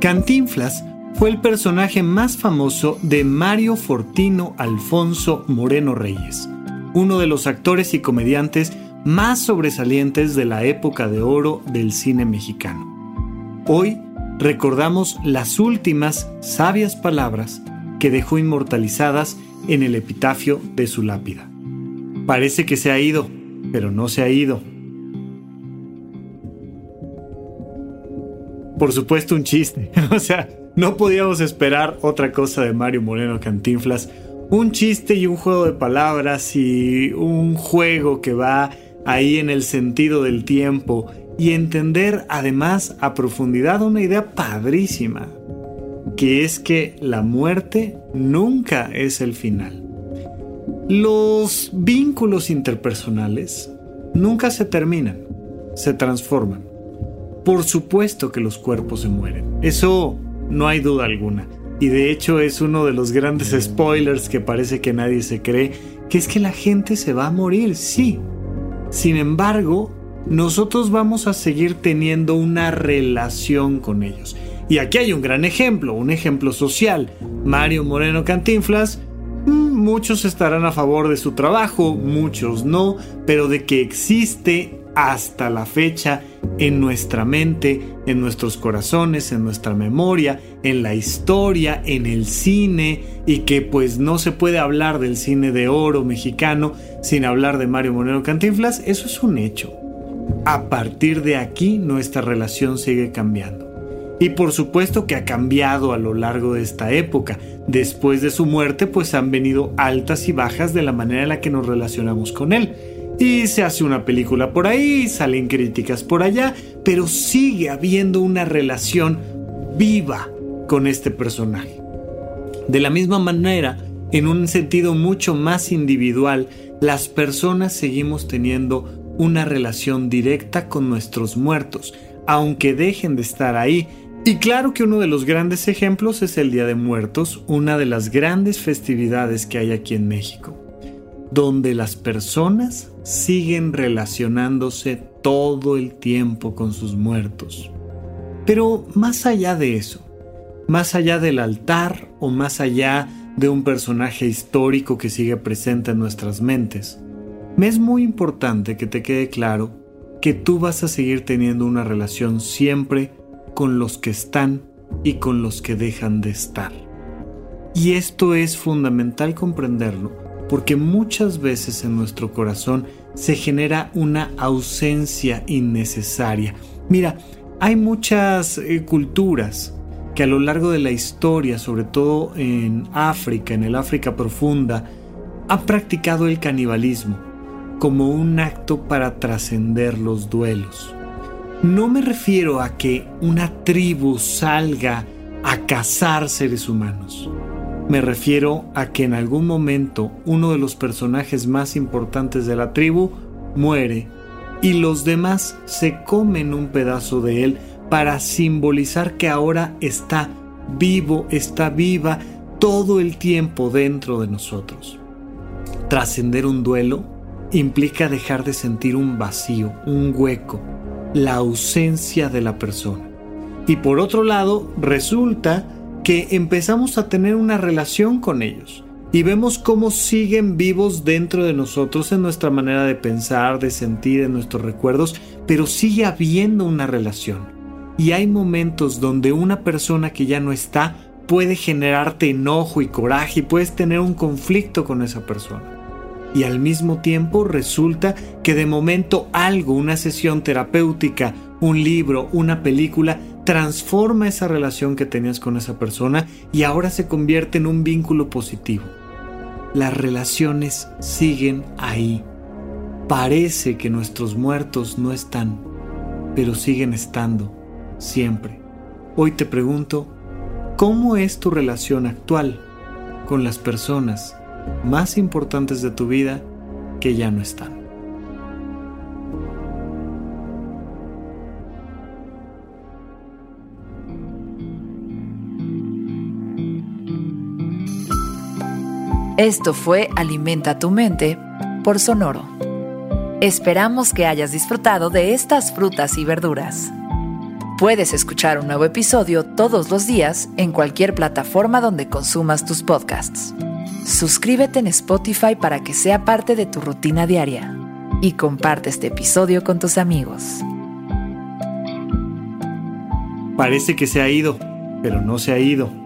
Cantinflas fue el personaje más famoso de Mario Fortino Alfonso Moreno Reyes, uno de los actores y comediantes más sobresalientes de la época de oro del cine mexicano. Hoy recordamos las últimas sabias palabras que dejó inmortalizadas en el epitafio de su lápida. Parece que se ha ido, pero no se ha ido por supuesto un chiste. o sea, no podíamos esperar otra cosa de Mario Moreno Cantinflas. Un chiste y un juego de palabras y un juego que va ahí en el sentido del tiempo y entender además a profundidad una idea padrísima, que es que la muerte nunca es el final. Los vínculos interpersonales nunca se terminan, se transforman por supuesto que los cuerpos se mueren. Eso no hay duda alguna. Y de hecho es uno de los grandes spoilers que parece que nadie se cree, que es que la gente se va a morir, sí. Sin embargo, nosotros vamos a seguir teniendo una relación con ellos. Y aquí hay un gran ejemplo, un ejemplo social. Mario Moreno Cantinflas, mm, muchos estarán a favor de su trabajo, muchos no, pero de que existe hasta la fecha en nuestra mente, en nuestros corazones, en nuestra memoria, en la historia, en el cine y que pues no se puede hablar del cine de oro mexicano sin hablar de Mario Moreno Cantinflas, eso es un hecho. A partir de aquí nuestra relación sigue cambiando. Y por supuesto que ha cambiado a lo largo de esta época. Después de su muerte pues han venido altas y bajas de la manera en la que nos relacionamos con él. Y se hace una película por ahí, salen críticas por allá, pero sigue habiendo una relación viva con este personaje. De la misma manera, en un sentido mucho más individual, las personas seguimos teniendo una relación directa con nuestros muertos, aunque dejen de estar ahí. Y claro que uno de los grandes ejemplos es el Día de Muertos, una de las grandes festividades que hay aquí en México donde las personas siguen relacionándose todo el tiempo con sus muertos. Pero más allá de eso, más allá del altar o más allá de un personaje histórico que sigue presente en nuestras mentes, me es muy importante que te quede claro que tú vas a seguir teniendo una relación siempre con los que están y con los que dejan de estar. Y esto es fundamental comprenderlo porque muchas veces en nuestro corazón se genera una ausencia innecesaria. Mira, hay muchas eh, culturas que a lo largo de la historia, sobre todo en África, en el África profunda, han practicado el canibalismo como un acto para trascender los duelos. No me refiero a que una tribu salga a cazar seres humanos. Me refiero a que en algún momento uno de los personajes más importantes de la tribu muere y los demás se comen un pedazo de él para simbolizar que ahora está vivo, está viva todo el tiempo dentro de nosotros. trascender un duelo implica dejar de sentir un vacío, un hueco, la ausencia de la persona. Y por otro lado, resulta que empezamos a tener una relación con ellos y vemos cómo siguen vivos dentro de nosotros en nuestra manera de pensar, de sentir, en nuestros recuerdos, pero sigue habiendo una relación. Y hay momentos donde una persona que ya no está puede generarte enojo y coraje y puedes tener un conflicto con esa persona. Y al mismo tiempo resulta que de momento algo, una sesión terapéutica, un libro, una película, transforma esa relación que tenías con esa persona y ahora se convierte en un vínculo positivo. Las relaciones siguen ahí. Parece que nuestros muertos no están, pero siguen estando siempre. Hoy te pregunto, ¿cómo es tu relación actual con las personas más importantes de tu vida que ya no están? Esto fue Alimenta tu mente por Sonoro. Esperamos que hayas disfrutado de estas frutas y verduras. Puedes escuchar un nuevo episodio todos los días en cualquier plataforma donde consumas tus podcasts. Suscríbete en Spotify para que sea parte de tu rutina diaria y comparte este episodio con tus amigos. Parece que se ha ido, pero no se ha ido.